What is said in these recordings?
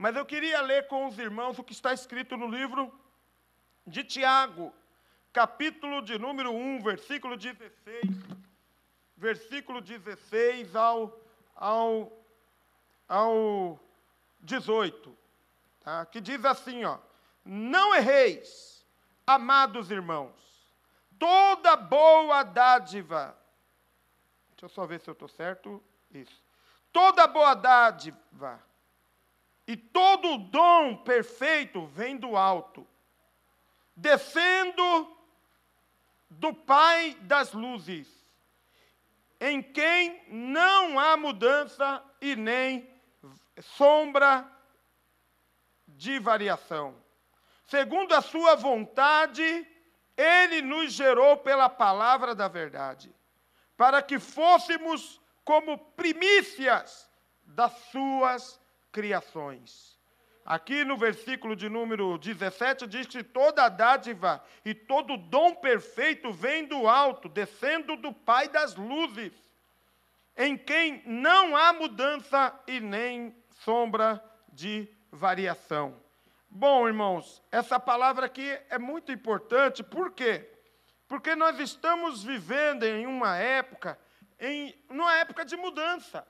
Mas eu queria ler com os irmãos o que está escrito no livro de Tiago, capítulo de número 1, versículo 16, versículo 16 ao, ao, ao 18, tá? que diz assim, ó, não erreis, amados irmãos, toda boa dádiva, deixa eu só ver se eu estou certo, isso, toda boa dádiva e todo dom perfeito vem do alto, descendo do Pai das luzes, em quem não há mudança e nem sombra de variação. Segundo a sua vontade, ele nos gerou pela palavra da verdade, para que fôssemos como primícias das suas criações. Aqui no versículo de número 17 diz que toda dádiva e todo dom perfeito vem do alto, descendo do Pai das luzes, em quem não há mudança e nem sombra de variação. Bom, irmãos, essa palavra aqui é muito importante, por quê? Porque nós estamos vivendo em uma época, em uma época de mudança.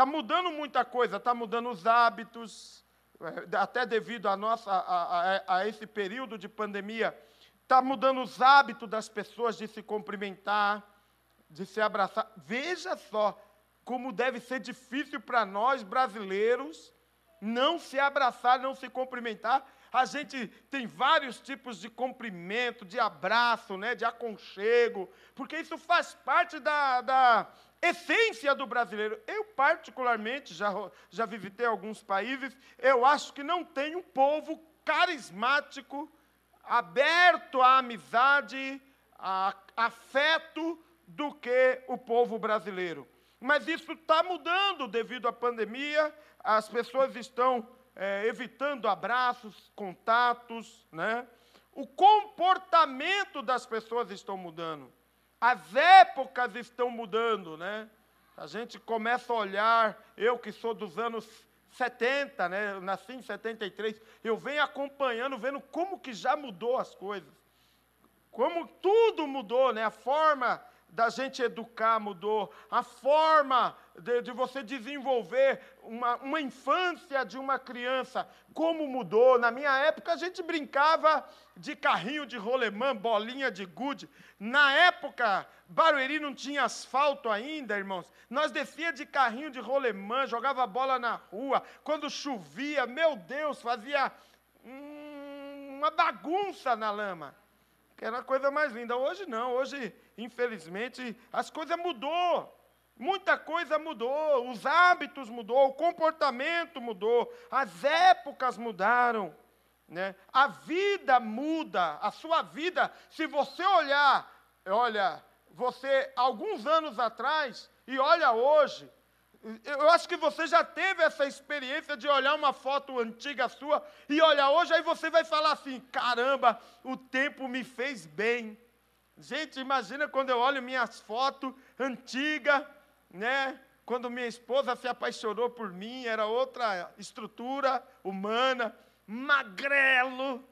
Está mudando muita coisa, está mudando os hábitos, é, até devido a, nossa, a, a, a esse período de pandemia, está mudando os hábitos das pessoas de se cumprimentar, de se abraçar. Veja só como deve ser difícil para nós brasileiros não se abraçar, não se cumprimentar. A gente tem vários tipos de cumprimento, de abraço, né, de aconchego, porque isso faz parte da, da, essência do brasileiro. Eu, particularmente, já, já visitei alguns países, eu acho que não tem um povo carismático, aberto à amizade, a afeto, do que o povo brasileiro. Mas isso está mudando devido à pandemia, as pessoas estão é, evitando abraços, contatos, né? O comportamento das pessoas estão mudando. As épocas estão mudando, né? A gente começa a olhar, eu que sou dos anos 70, né? Eu nasci em 73, eu venho acompanhando, vendo como que já mudou as coisas. Como tudo mudou, né? A forma da gente educar mudou, a forma de, de, você desenvolver uma, uma infância de uma criança, como mudou. Na minha época, a gente brincava de carrinho de rolemã, bolinha de gude. Na época, Barueri não tinha asfalto ainda, irmãos. Nós descia de carrinho de rolemã, jogava bola na rua. Quando chovia, meu Deus, fazia hum, uma bagunça na lama. Era a coisa mais linda. Hoje não, hoje, infelizmente, as coisas mudou. Muita coisa mudou, os hábitos mudou, o comportamento mudou, as épocas mudaram. Né? A vida muda, a sua vida, se você olhar, olha, você alguns anos atrás e olha hoje, eu acho que você já teve essa experiência de olhar uma foto antiga sua e olhar hoje, aí você vai falar assim: caramba, o tempo me fez bem. Gente, imagina quando eu olho minhas fotos antigas, né? Quando minha esposa se apaixonou por mim, era outra estrutura humana, magrelo,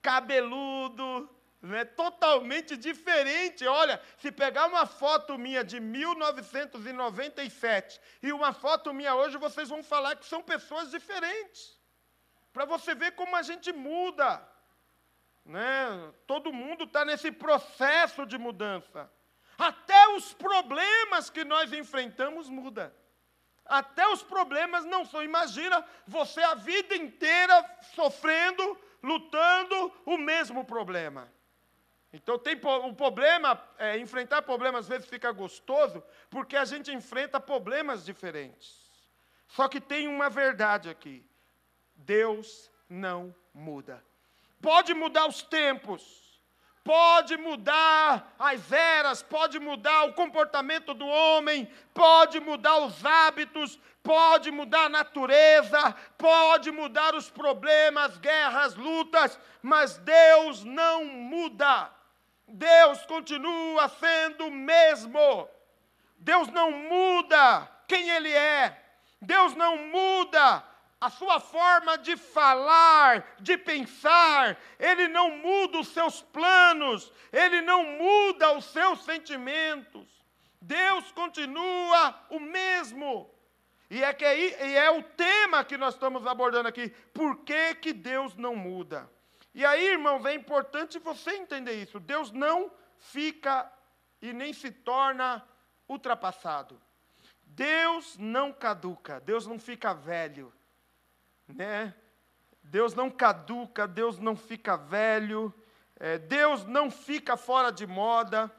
cabeludo, né? totalmente diferente. Olha, se pegar uma foto minha de 1997 e uma foto minha hoje, vocês vão falar que são pessoas diferentes. Para você ver como a gente muda. Né? Todo mundo está nesse processo de mudança. Até os problemas que nós enfrentamos mudam. Até os problemas não são. Imagina você a vida inteira sofrendo, lutando o mesmo problema. Então tem o problema, é, enfrentar problemas às vezes fica gostoso, porque a gente enfrenta problemas diferentes. Só que tem uma verdade aqui: Deus não muda. Pode mudar os tempos, pode mudar as eras, pode mudar o comportamento do homem, pode mudar os hábitos, pode mudar a natureza, pode mudar os problemas, guerras, lutas, mas Deus não muda. Deus continua sendo o mesmo. Deus não muda quem Ele é. Deus não muda a sua forma de falar, de pensar, ele não muda os seus planos, ele não muda os seus sentimentos. Deus continua o mesmo. E é, que é, e é o tema que nós estamos abordando aqui. Por que, que Deus não muda? E aí, irmãos, é importante você entender isso. Deus não fica e nem se torna ultrapassado. Deus não caduca, Deus não fica velho, né? Deus não caduca, Deus não fica velho, é, Deus não fica fora de moda.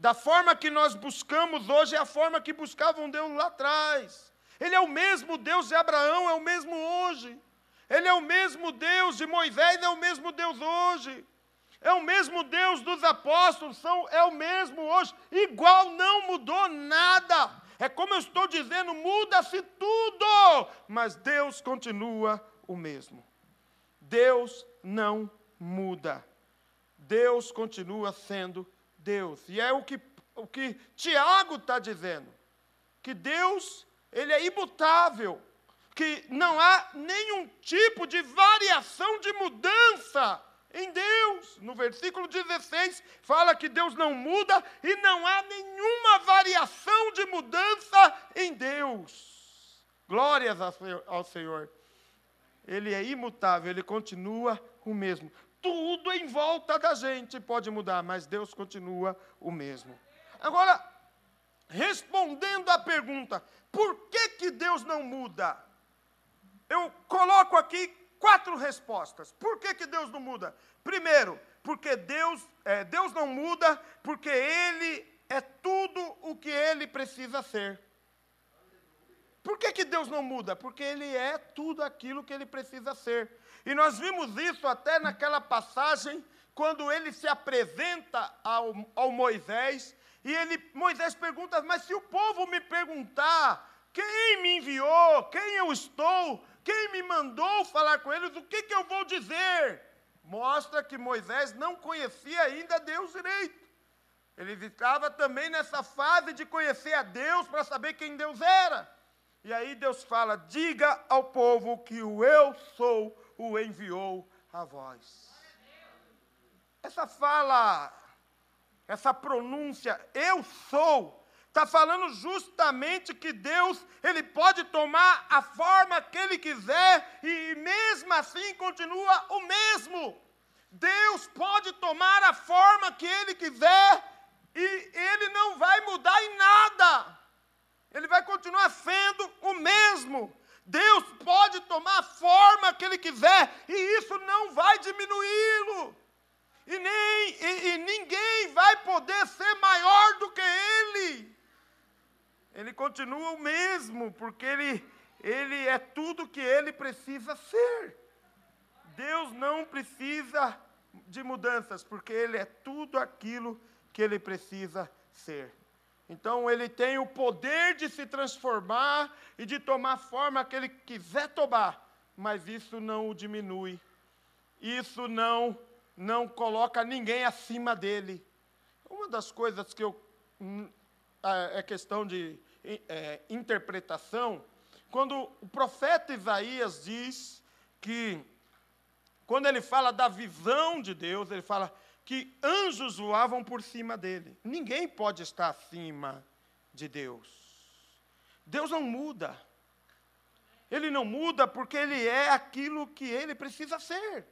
Da forma que nós buscamos hoje é a forma que buscavam Deus lá atrás. Ele é o mesmo Deus de Abraão, é o mesmo hoje. Ele é o mesmo Deus de Moisés, é o mesmo Deus hoje. É o mesmo Deus dos apóstolos, são, é o mesmo hoje. Igual não mudou nada. É como eu estou dizendo, muda-se tudo, mas Deus continua o mesmo. Deus não muda. Deus continua sendo Deus. E é o que, o que Tiago está dizendo. Que Deus, ele é imutável. Que não há nenhum tipo de variação de mudança em Deus. No versículo 16, fala que Deus não muda e não há nenhuma variação de mudança em Deus. Glórias ao Senhor. Ele é imutável, ele continua o mesmo. Tudo em volta da gente pode mudar, mas Deus continua o mesmo. Agora, respondendo à pergunta, por que, que Deus não muda? Eu coloco aqui quatro respostas. Por que, que Deus não muda? Primeiro, porque Deus, é, Deus não muda, porque Ele é tudo o que Ele precisa ser. Por que, que Deus não muda? Porque Ele é tudo aquilo que Ele precisa ser. E nós vimos isso até naquela passagem, quando Ele se apresenta ao, ao Moisés, e ele, Moisés pergunta, mas se o povo me perguntar quem me enviou, quem eu estou, quem me mandou falar com eles, o que, que eu vou dizer? Mostra que Moisés não conhecia ainda Deus direito. Ele estava também nessa fase de conhecer a Deus para saber quem Deus era. E aí Deus fala: diga ao povo que o eu sou o enviou a vós. Essa fala, essa pronúncia, eu sou, Está falando justamente que Deus, Ele pode tomar a forma que Ele quiser e mesmo assim continua o mesmo. Deus pode tomar a forma que Ele quiser e Ele não vai mudar em nada. Ele vai continuar sendo o mesmo. Deus pode tomar a forma que Ele quiser e isso não vai diminuí-lo. E, nem, e, e ninguém vai poder ser maior do que Ele ele continua o mesmo, porque ele, ele é tudo que ele precisa ser. Deus não precisa de mudanças, porque ele é tudo aquilo que ele precisa ser. Então ele tem o poder de se transformar e de tomar a forma que ele quiser tomar, mas isso não o diminui. Isso não não coloca ninguém acima dele. Uma das coisas que eu hum, é questão de é, interpretação, quando o profeta Isaías diz que, quando ele fala da visão de Deus, ele fala que anjos voavam por cima dele. Ninguém pode estar acima de Deus. Deus não muda. Ele não muda porque ele é aquilo que ele precisa ser.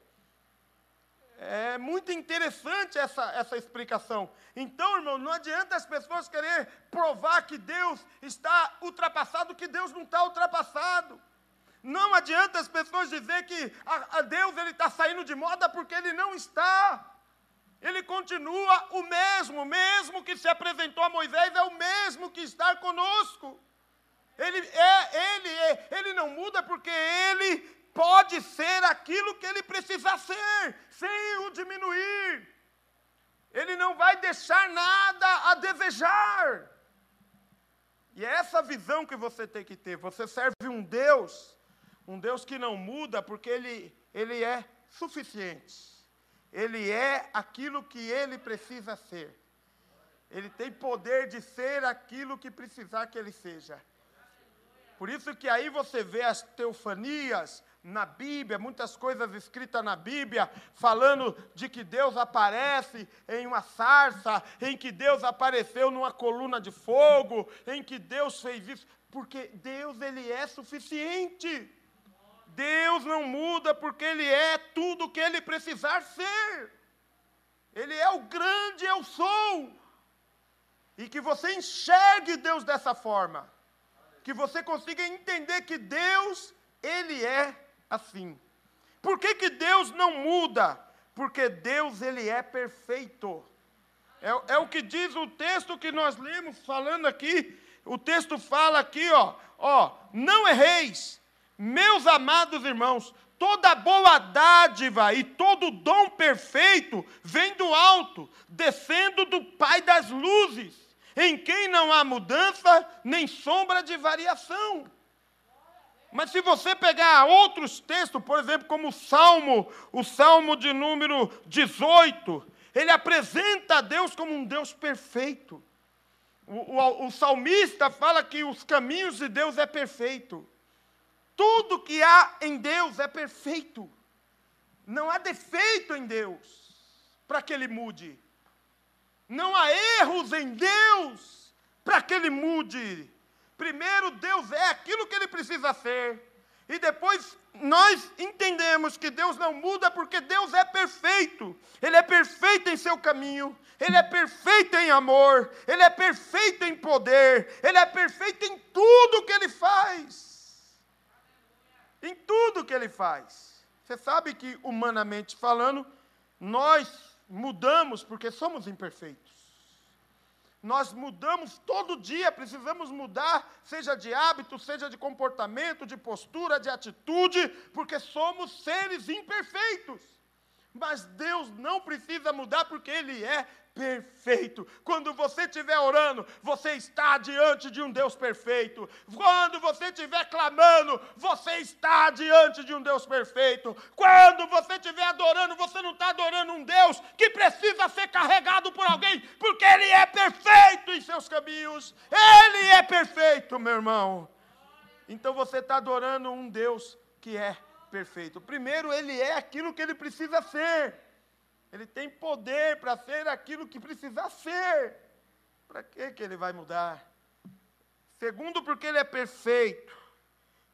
É muito interessante essa, essa explicação. Então, irmão, não adianta as pessoas querer provar que Deus está ultrapassado, que Deus não está ultrapassado. Não adianta as pessoas dizer que a, a Deus ele está saindo de moda porque ele não está. Ele continua o mesmo, mesmo que se apresentou a Moisés, é o mesmo que está conosco. Ele, é, ele, é, ele não muda porque ele pode ser aquilo que ele precisa ser, sem o diminuir. Ele não vai deixar nada a desejar. E é essa visão que você tem que ter. Você serve um Deus, um Deus que não muda, porque ele, ele é suficiente. Ele é aquilo que ele precisa ser. Ele tem poder de ser aquilo que precisar que ele seja. Por isso que aí você vê as teofanias na Bíblia, muitas coisas escritas na Bíblia, falando de que Deus aparece em uma sarça, em que Deus apareceu numa coluna de fogo, em que Deus fez isso, porque Deus ele é suficiente. Deus não muda porque ele é tudo o que ele precisar ser. Ele é o grande eu sou. E que você enxergue Deus dessa forma. Que você consiga entender que Deus, ele é assim. Por que, que Deus não muda? Porque Deus ele é perfeito. É, é, o que diz o texto que nós lemos falando aqui. O texto fala aqui, ó, ó, não erreis, meus amados irmãos, toda boa dádiva e todo dom perfeito vem do alto, descendo do Pai das luzes, em quem não há mudança nem sombra de variação. Mas se você pegar outros textos, por exemplo, como o Salmo, o Salmo de número 18, ele apresenta a Deus como um Deus perfeito. O, o, o salmista fala que os caminhos de Deus é perfeito. Tudo que há em Deus é perfeito. Não há defeito em Deus para que ele mude. Não há erros em Deus para que ele mude. Primeiro, Deus é aquilo que ele precisa ser. E depois nós entendemos que Deus não muda porque Deus é perfeito. Ele é perfeito em seu caminho, ele é perfeito em amor, ele é perfeito em poder, ele é perfeito em tudo que ele faz. Em tudo que ele faz. Você sabe que humanamente falando, nós mudamos porque somos imperfeitos. Nós mudamos todo dia, precisamos mudar, seja de hábito, seja de comportamento, de postura, de atitude, porque somos seres imperfeitos. Mas Deus não precisa mudar porque Ele é perfeito. Quando você estiver orando, você está diante de um Deus perfeito. Quando você estiver clamando, você está diante de um Deus perfeito. Quando você estiver adorando, você não está adorando um Deus que precisa ser carregado por alguém, porque Ele é perfeito em seus caminhos. Ele é perfeito, meu irmão. Então você está adorando um Deus que é. Primeiro, Ele é aquilo que Ele precisa ser. Ele tem poder para ser aquilo que precisar ser. Para que que ele vai mudar? Segundo, porque ele é perfeito.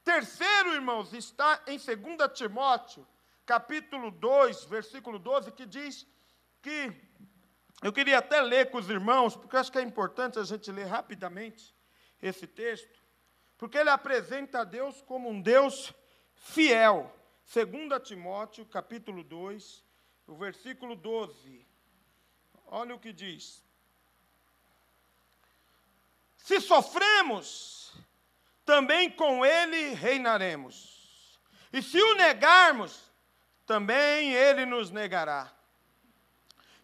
Terceiro, irmãos, está em 2 Timóteo, capítulo 2, versículo 12, que diz que eu queria até ler com os irmãos, porque eu acho que é importante a gente ler rapidamente esse texto, porque ele apresenta a Deus como um Deus fiel. 2 Timóteo, capítulo 2, o versículo 12. Olha o que diz. Se sofremos, também com ele reinaremos. E se o negarmos, também ele nos negará.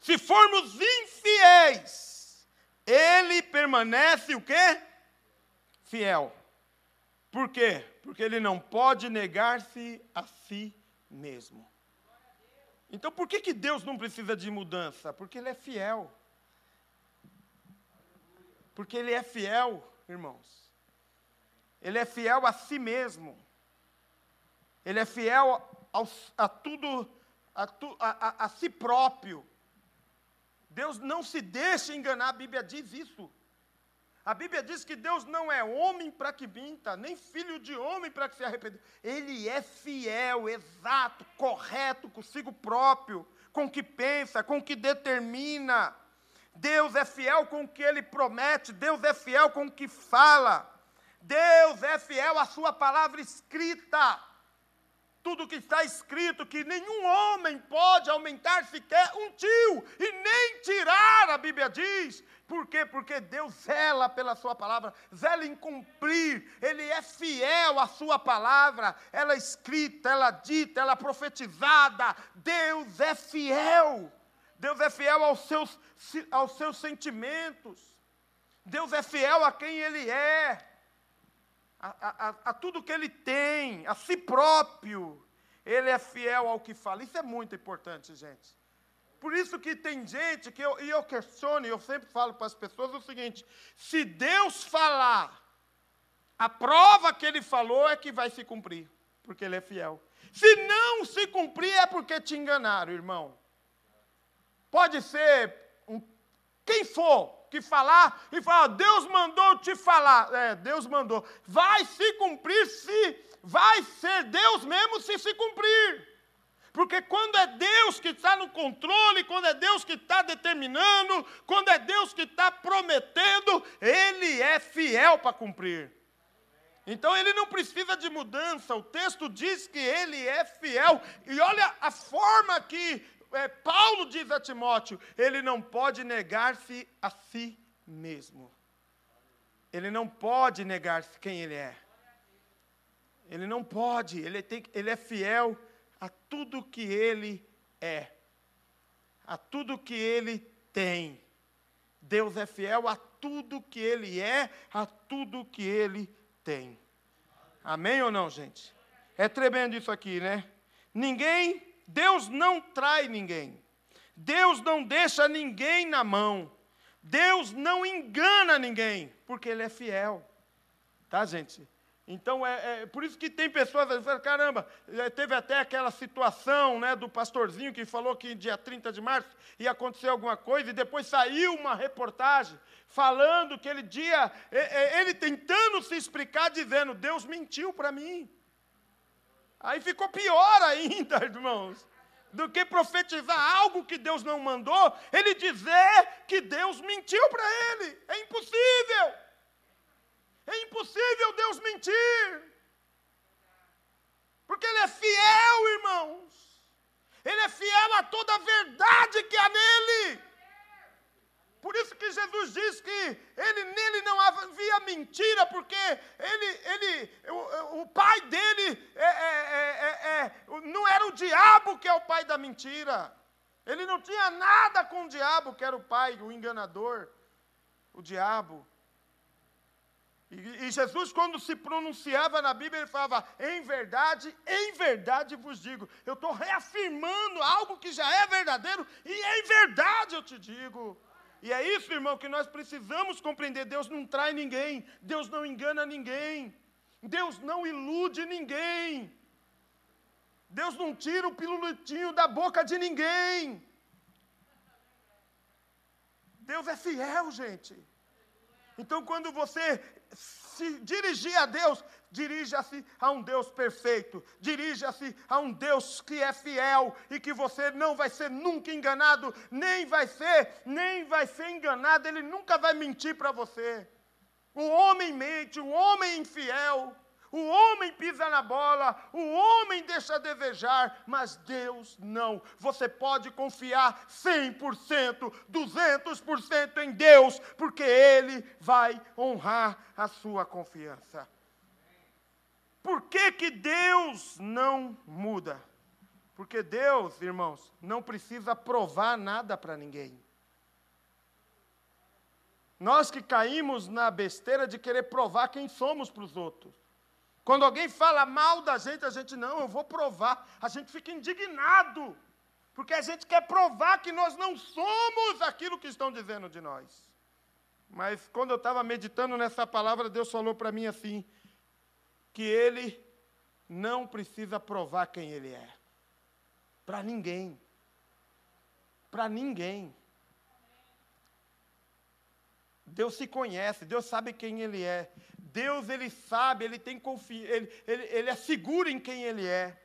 Se formos infiéis, ele permanece o quê? Fiel. Por quê? Porque ele não pode negar-se a si mesmo. Então por que, que Deus não precisa de mudança? Porque Ele é fiel. Porque Ele é fiel, irmãos. Ele é fiel a si mesmo. Ele é fiel a, a tudo, a, tu, a, a, si próprio. Deus não se deixa enganar, a Bíblia diz isso. A Bíblia diz que Deus não é homem para que minta, nem filho de homem para que se arrependa. Ele é fiel, exato, correto consigo próprio, com o que pensa, com o que determina. Deus é fiel com o que ele promete, Deus é fiel com o que fala. Deus é fiel à sua palavra escrita. Tudo que está escrito, que nenhum homem pode aumentar sequer um tio e nem tirar, a Bíblia diz, por quê? Porque Deus zela pela sua palavra, zela em cumprir, Ele é fiel à sua palavra, ela é escrita, ela é dita, ela é profetizada. Deus é fiel. Deus é fiel aos seus, aos seus sentimentos. Deus é fiel a quem Ele é, a, a, a tudo que Ele tem, a si próprio. Ele é fiel ao que fala. Isso é muito importante, gente. Por isso que tem gente que eu, e eu questiono, eu sempre falo para as pessoas o seguinte: se Deus falar, a prova que ele falou é que vai se cumprir, porque ele é fiel. Se não se cumprir, é porque te enganaram, irmão. Pode ser um, quem for que falar e falar, Deus mandou te falar. É, Deus mandou. Vai se cumprir se vai ser Deus mesmo se se cumprir. Porque quando é Deus que está no controle, quando é Deus que está determinando, quando é Deus que está prometendo, Ele é fiel para cumprir. Então ele não precisa de mudança, o texto diz que ele é fiel. E olha a forma que é, Paulo diz a Timóteo: ele não pode negar-se a si mesmo. Ele não pode negar-se quem ele é. Ele não pode, ele, tem, ele é fiel a tudo que ele é, a tudo que ele tem. Deus é fiel a tudo que ele é, a tudo que ele tem. Amém ou não, gente? É tremendo isso aqui, né? Ninguém, Deus não trai ninguém. Deus não deixa ninguém na mão. Deus não engana ninguém, porque Ele é fiel. Tá, gente? Então, é, é, por isso que tem pessoas que falam, caramba, é, teve até aquela situação né, do pastorzinho que falou que dia 30 de março ia acontecer alguma coisa, e depois saiu uma reportagem falando que ele dia, é, é, ele tentando se explicar, dizendo, Deus mentiu para mim. Aí ficou pior ainda, irmãos, do que profetizar algo que Deus não mandou, ele dizer que Deus mentiu para ele. É impossível. É impossível Deus mentir. Porque Ele é fiel, irmãos. Ele é fiel a toda a verdade que há nele. Isso que Jesus diz que ele, nele não havia mentira, porque ele, ele, o, o pai dele é, é, é, não era o diabo que é o pai da mentira. Ele não tinha nada com o diabo, que era o pai, o enganador, o diabo. E, e Jesus, quando se pronunciava na Bíblia, ele falava: em verdade, em verdade vos digo. Eu estou reafirmando algo que já é verdadeiro, e em verdade eu te digo. E é isso, irmão, que nós precisamos compreender. Deus não trai ninguém, Deus não engana ninguém, Deus não ilude ninguém, Deus não tira o pilulitinho da boca de ninguém. Deus é fiel, gente. Então, quando você se dirigir a Deus, dirija-se a um Deus perfeito, dirija-se a um Deus que é fiel e que você não vai ser nunca enganado, nem vai ser, nem vai ser enganado, ele nunca vai mentir para você. O homem mente, o homem infiel, o homem pisa na bola, o homem deixa a desejar, mas Deus não. Você pode confiar 100%, 200% em Deus, porque Ele vai honrar a sua confiança. Por que, que Deus não muda? Porque Deus, irmãos, não precisa provar nada para ninguém. Nós que caímos na besteira de querer provar quem somos para os outros. Quando alguém fala mal da gente, a gente, não, eu vou provar. A gente fica indignado, porque a gente quer provar que nós não somos aquilo que estão dizendo de nós. Mas quando eu estava meditando nessa palavra, Deus falou para mim assim: que Ele não precisa provar quem Ele é. Para ninguém. Para ninguém. Deus se conhece, Deus sabe quem Ele é. Deus, Ele sabe, Ele tem confiança, ele, ele, ele é seguro em quem Ele é.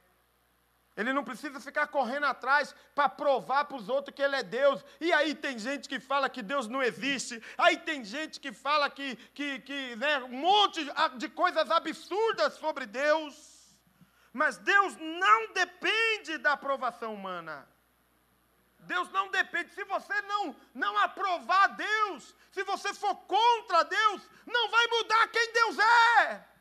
Ele não precisa ficar correndo atrás para provar para os outros que Ele é Deus. E aí tem gente que fala que Deus não existe. Aí tem gente que fala que, que, que né, um monte de coisas absurdas sobre Deus. Mas Deus não depende da aprovação humana. Deus não depende. Se você não, não aprovar Deus, se você for contra Deus, não vai mudar quem Deus é.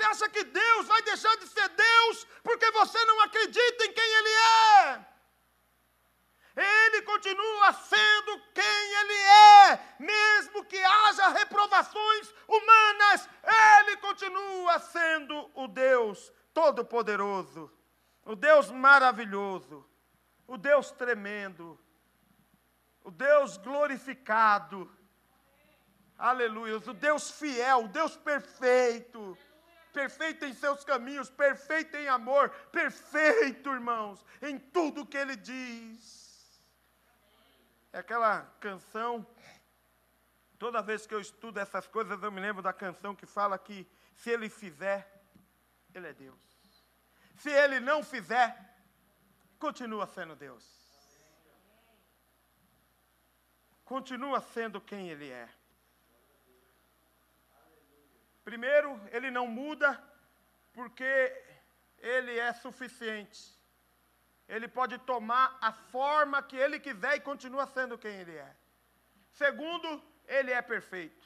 Você acha que Deus vai deixar de ser Deus porque você não acredita em quem Ele é? Ele continua sendo quem Ele é, mesmo que haja reprovações humanas, Ele continua sendo o Deus Todo-Poderoso, o Deus maravilhoso, o Deus tremendo, o Deus glorificado. Aleluia. O Deus fiel, o Deus perfeito. Perfeito em seus caminhos, perfeito em amor, perfeito, irmãos, em tudo que ele diz. É aquela canção, toda vez que eu estudo essas coisas, eu me lembro da canção que fala que se ele fizer, ele é Deus. Se ele não fizer, continua sendo Deus. Continua sendo quem ele é. Primeiro, ele não muda porque ele é suficiente. Ele pode tomar a forma que ele quiser e continua sendo quem ele é. Segundo, ele é perfeito.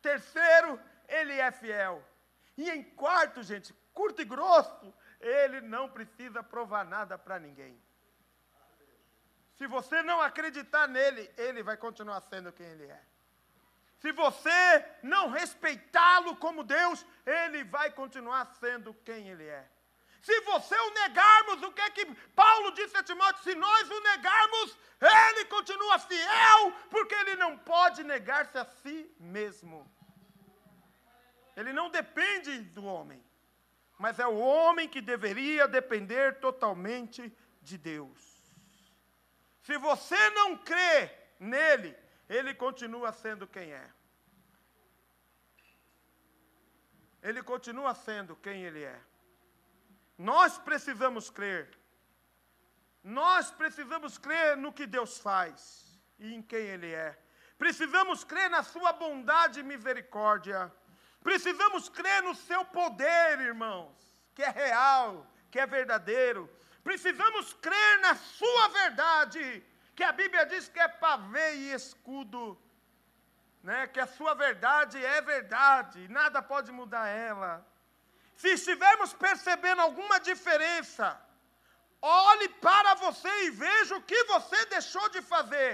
Terceiro, ele é fiel. E em quarto, gente, curto e grosso, ele não precisa provar nada para ninguém. Se você não acreditar nele, ele vai continuar sendo quem ele é. Se você não respeitá-lo como Deus, ele vai continuar sendo quem ele é. Se você o negarmos, o que é que Paulo disse a Timóteo? Se nós o negarmos, ele continua fiel, porque ele não pode negar-se a si mesmo. Ele não depende do homem, mas é o homem que deveria depender totalmente de Deus. Se você não crê nele, ele continua sendo quem é. Ele continua sendo quem ele é. Nós precisamos crer. Nós precisamos crer no que Deus faz e em quem Ele é. Precisamos crer na Sua bondade e misericórdia. Precisamos crer no Seu poder, irmãos, que é real, que é verdadeiro. Precisamos crer na Sua verdade, que a Bíblia diz que é pavê e escudo, né? que a Sua verdade é verdade, nada pode mudar ela. Se estivermos percebendo alguma diferença, olhe para você e veja o que você deixou de fazer,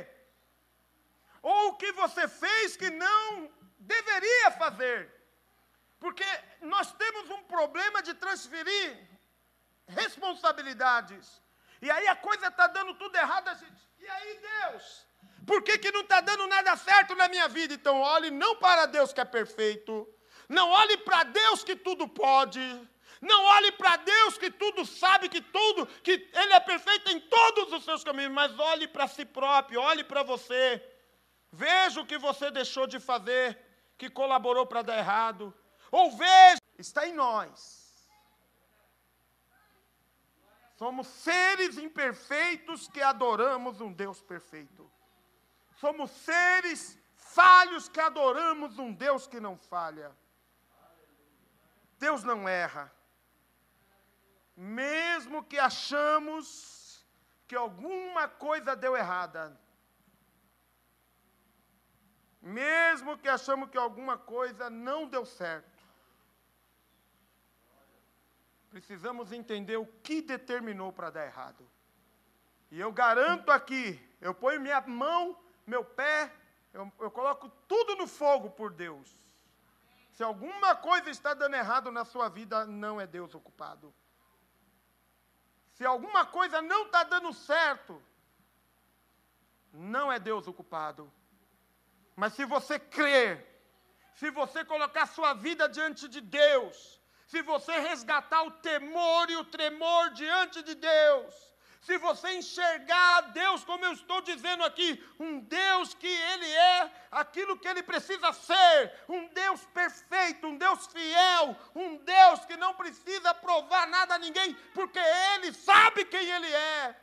ou o que você fez que não deveria fazer. Porque nós temos um problema de transferir responsabilidades. E aí a coisa está dando tudo errado, a gente. E aí, Deus? Por que, que não está dando nada certo na minha vida? Então, olhe não para Deus que é perfeito, não olhe para Deus que tudo pode. Não olhe para Deus que tudo sabe, que tudo, que Ele é perfeito em todos os seus caminhos, mas olhe para si próprio, olhe para você. Veja o que você deixou de fazer, que colaborou para dar errado. Ou veja, está em nós. Somos seres imperfeitos que adoramos um Deus perfeito. Somos seres falhos que adoramos um Deus que não falha. Deus não erra. Mesmo que achamos que alguma coisa deu errada, mesmo que achamos que alguma coisa não deu certo, precisamos entender o que determinou para dar errado. E eu garanto aqui, eu ponho minha mão, meu pé, eu, eu coloco tudo no fogo por Deus. Se alguma coisa está dando errado na sua vida, não é Deus ocupado. Se alguma coisa não está dando certo, não é Deus ocupado. Mas se você crer, se você colocar sua vida diante de Deus, se você resgatar o temor e o tremor diante de Deus, se você enxergar Deus, como eu estou dizendo aqui, um Deus que Ele é aquilo que Ele precisa ser, um Deus perfeito, um Deus fiel, um Deus que não precisa provar nada a ninguém, porque Ele sabe quem Ele é.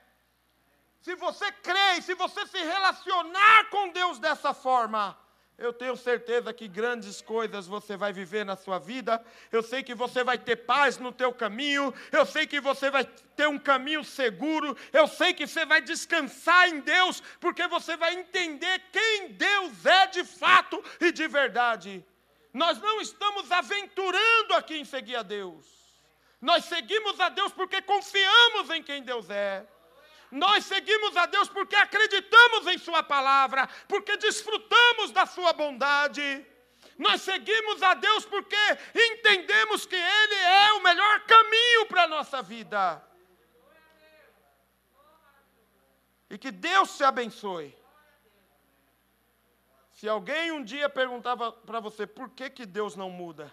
Se você crê, se você se relacionar com Deus dessa forma, eu tenho certeza que grandes coisas você vai viver na sua vida. Eu sei que você vai ter paz no teu caminho. Eu sei que você vai ter um caminho seguro. Eu sei que você vai descansar em Deus, porque você vai entender quem Deus é de fato e de verdade. Nós não estamos aventurando aqui em seguir a Deus. Nós seguimos a Deus porque confiamos em quem Deus é. Nós seguimos a Deus porque acreditamos em Sua palavra, porque desfrutamos da Sua bondade. Nós seguimos a Deus porque entendemos que Ele é o melhor caminho para a nossa vida. E que Deus te abençoe. Se alguém um dia perguntava para você por que, que Deus não muda,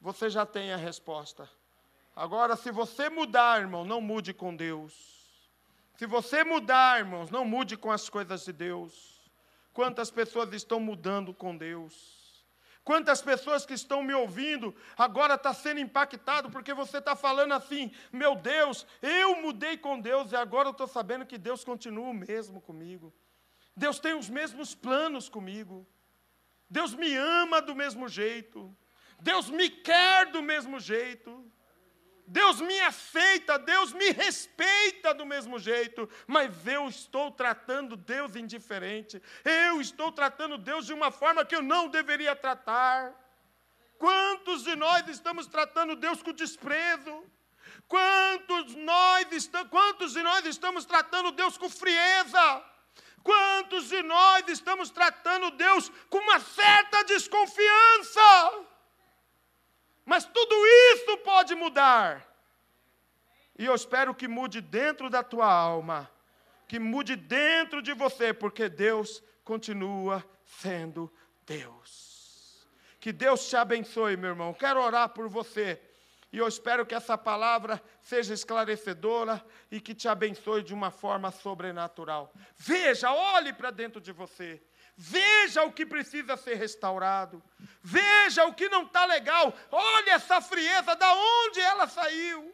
você já tem a resposta. Agora, se você mudar, irmão, não mude com Deus. Se você mudar, irmãos, não mude com as coisas de Deus. Quantas pessoas estão mudando com Deus? Quantas pessoas que estão me ouvindo agora está sendo impactado porque você está falando assim, meu Deus, eu mudei com Deus e agora eu estou sabendo que Deus continua o mesmo comigo. Deus tem os mesmos planos comigo. Deus me ama do mesmo jeito. Deus me quer do mesmo jeito. Deus me aceita, Deus me respeita do mesmo jeito, mas eu estou tratando Deus indiferente, eu estou tratando Deus de uma forma que eu não deveria tratar. Quantos de nós estamos tratando Deus com desprezo? Quantos, nós estamos, quantos de nós estamos tratando Deus com frieza? Quantos de nós estamos tratando Deus com uma certa desconfiança? Mas tudo isso pode mudar. E eu espero que mude dentro da tua alma, que mude dentro de você, porque Deus continua sendo Deus. Que Deus te abençoe, meu irmão. Quero orar por você. E eu espero que essa palavra seja esclarecedora e que te abençoe de uma forma sobrenatural. Veja, olhe para dentro de você. Veja o que precisa ser restaurado. Veja o que não está legal. Olhe essa frieza, da onde ela saiu.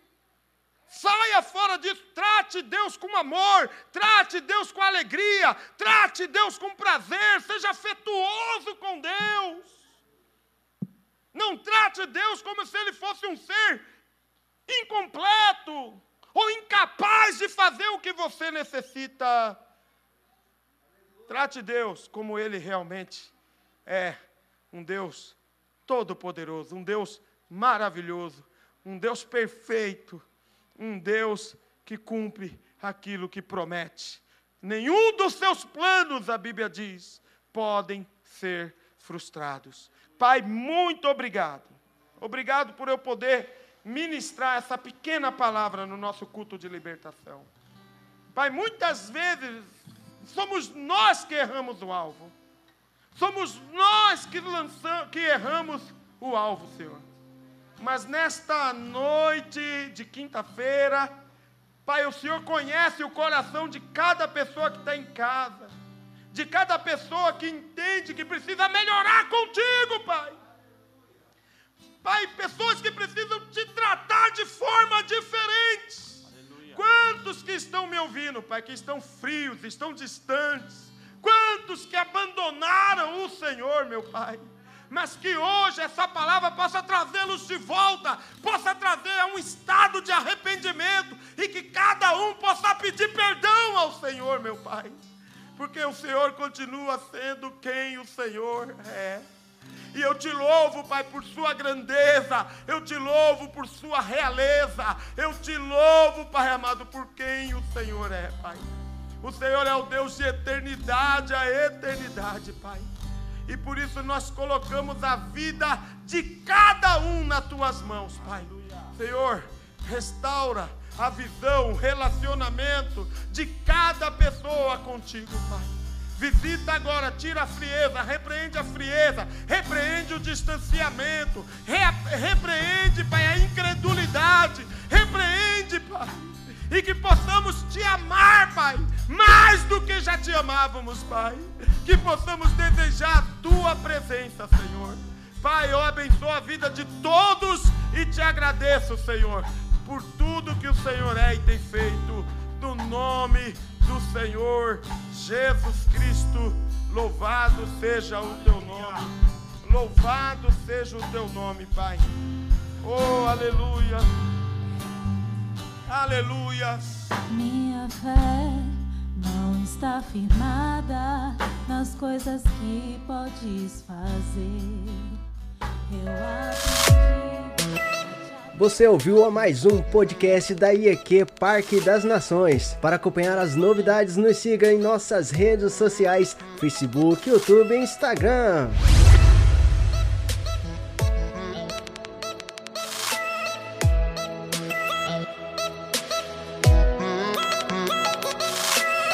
Saia fora disso. Trate Deus com amor. Trate Deus com alegria. Trate Deus com prazer. Seja afetuoso com Deus. Não trate Deus como se ele fosse um ser incompleto ou incapaz de fazer o que você necessita. Trate Deus como Ele realmente é um Deus todo-poderoso, um Deus maravilhoso, um Deus perfeito, um Deus que cumpre aquilo que promete. Nenhum dos seus planos, a Bíblia diz, podem ser frustrados. Pai, muito obrigado. Obrigado por eu poder ministrar essa pequena palavra no nosso culto de libertação. Pai, muitas vezes somos nós que erramos o alvo. Somos nós que, lançamos, que erramos o alvo, Senhor. Mas nesta noite de quinta-feira, Pai, o Senhor conhece o coração de cada pessoa que está em casa, de cada pessoa que entende que precisa melhorar contigo, Pai. Pai, pessoas que precisam te tratar de forma diferente. Quantos que estão me ouvindo, Pai, que estão frios, estão distantes? Quantos que abandonaram o Senhor, meu Pai? Mas que hoje essa palavra possa trazê-los de volta, possa trazer a um estado de arrependimento e que cada um possa pedir perdão ao Senhor, meu Pai. Porque o Senhor continua sendo quem o Senhor é. E eu te louvo, Pai, por sua grandeza. Eu te louvo por sua realeza. Eu te louvo, Pai amado, por quem o Senhor é, Pai. O Senhor é o Deus de eternidade a eternidade, Pai. E por isso nós colocamos a vida de cada um nas tuas mãos, Pai. Senhor, restaura a visão, o relacionamento de cada pessoa contigo, Pai. Visita agora, tira a frieza, repreende a frieza, repreende o distanciamento, re, repreende, Pai, a incredulidade, repreende, Pai. E que possamos te amar, Pai, mais do que já te amávamos, Pai. Que possamos desejar a tua presença, Senhor. Pai, eu abençoo a vida de todos e te agradeço, Senhor, por tudo que o Senhor é e tem feito. No nome do Senhor Jesus Cristo. Louvado seja o teu nome. Louvado seja o teu nome, Pai. Oh, aleluia. Aleluia. Minha fé não está firmada nas coisas que podes fazer. Eu aprendi. Você ouviu a mais um podcast da IEQ Parque das Nações. Para acompanhar as novidades, nos siga em nossas redes sociais: Facebook, YouTube e Instagram.